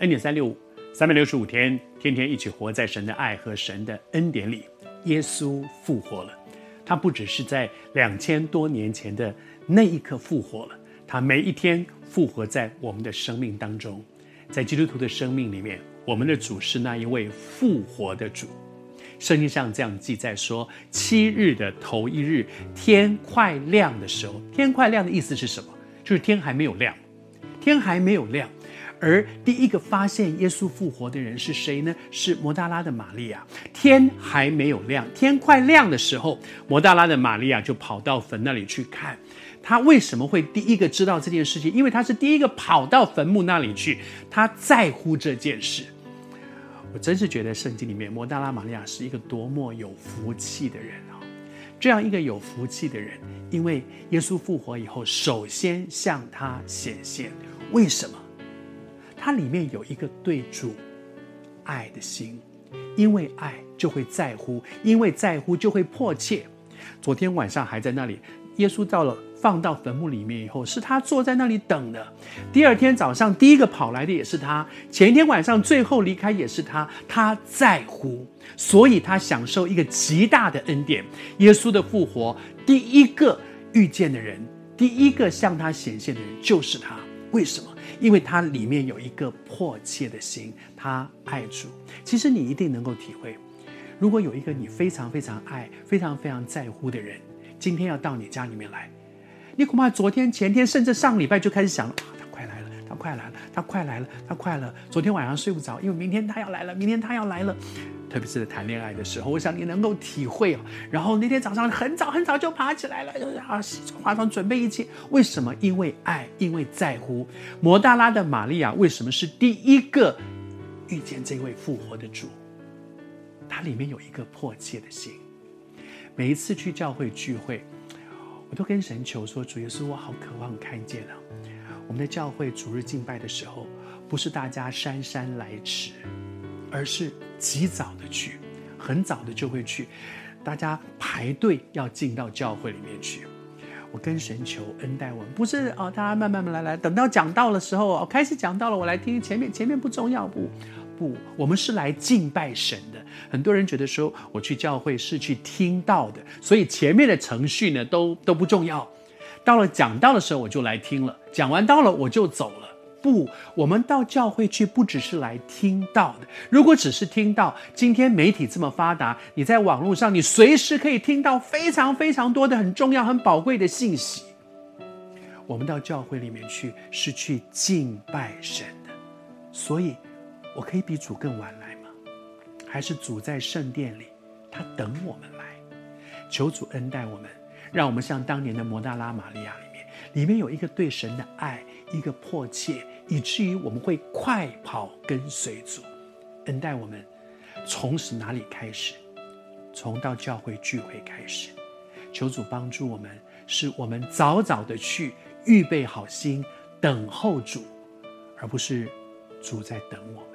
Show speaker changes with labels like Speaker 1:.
Speaker 1: 恩典三六五，三百六十五天，天天一起活在神的爱和神的恩典里。耶稣复活了，他不只是在两千多年前的那一刻复活了，他每一天复活在我们的生命当中。在基督徒的生命里面，我们的主是那一位复活的主。圣经上这样记载说：七日的头一日，天快亮的时候，天快亮的意思是什么？就是天还没有亮，天还没有亮。而第一个发现耶稣复活的人是谁呢？是摩大拉的玛利亚。天还没有亮，天快亮的时候，摩大拉的玛利亚就跑到坟那里去看。他为什么会第一个知道这件事情？因为他是第一个跑到坟墓那里去，他在乎这件事。我真是觉得圣经里面摩大拉玛利亚是一个多么有福气的人啊！这样一个有福气的人，因为耶稣复活以后，首先向他显现。为什么？它里面有一个对主爱的心，因为爱就会在乎，因为在乎就会迫切。昨天晚上还在那里，耶稣到了放到坟墓里面以后，是他坐在那里等的。第二天早上第一个跑来的也是他，前一天晚上最后离开也是他。他在乎，所以他享受一个极大的恩典。耶稣的复活，第一个遇见的人，第一个向他显现的人就是他。为什么？因为他里面有一个迫切的心，他爱主。其实你一定能够体会，如果有一个你非常非常爱、非常非常在乎的人，今天要到你家里面来，你恐怕昨天、前天，甚至上礼拜就开始想。快来了，他快来了，他快了。昨天晚上睡不着，因为明天他要来了，明天他要来了。特别是在谈恋爱的时候，我想你能够体会哦。然后那天早上很早很早就爬起来了，然后，洗妆化妆准备一切。为什么？因为爱，因为在乎。摩大拉的玛利亚为什么是第一个遇见这位复活的主？他里面有一个迫切的心。每一次去教会聚会，我都跟神求说：主耶稣，我好渴望看见啊。我们的教会主日敬拜的时候，不是大家姗姗来迟，而是及早的去，很早的就会去，大家排队要进到教会里面去。我跟神求恩待我，不是哦，大家慢慢慢来来，等到讲道的时候哦，开始讲道了，我来听前面，前面不重要，不不，我们是来敬拜神的。很多人觉得说，我去教会是去听到的，所以前面的程序呢，都都不重要。到了讲道的时候，我就来听了。讲完道了，我就走了。不，我们到教会去，不只是来听到的。如果只是听到，今天媒体这么发达，你在网络上，你随时可以听到非常非常多的很重要、很宝贵的信息。我们到教会里面去，是去敬拜神的。所以，我可以比主更晚来吗？还是主在圣殿里，他等我们来？求主恩待我们。让我们像当年的摩大拉玛利亚里面，里面有一个对神的爱，一个迫切，以至于我们会快跑跟随主，恩待我们。从是哪里开始？从到教会聚会开始。求主帮助我们，是我们早早的去预备好心，等候主，而不是主在等我。